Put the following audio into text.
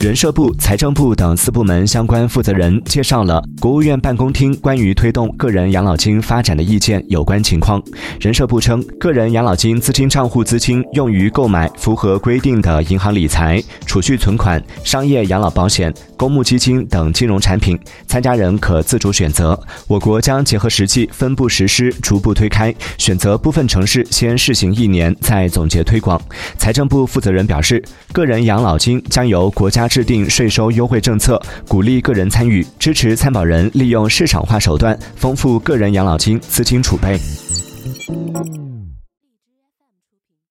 人社部、财政部等四部门相关负责人介绍了国务院办公厅关于推动个人养老金发展的意见有关情况。人社部称，个人养老金资金账户资金用于购买符合规定的银行理财、储蓄存款、商业养老保险、公募基金等金融产品，参加人可自主选择。我国将结合实际分步实施，逐步推开，选择部分城市先试行一年，再总结推广。财政部负责人表示，个人养老金将由国加。制定税收优惠政策，鼓励个人参与，支持参保人利用市场化手段丰富个人养老金资金储备。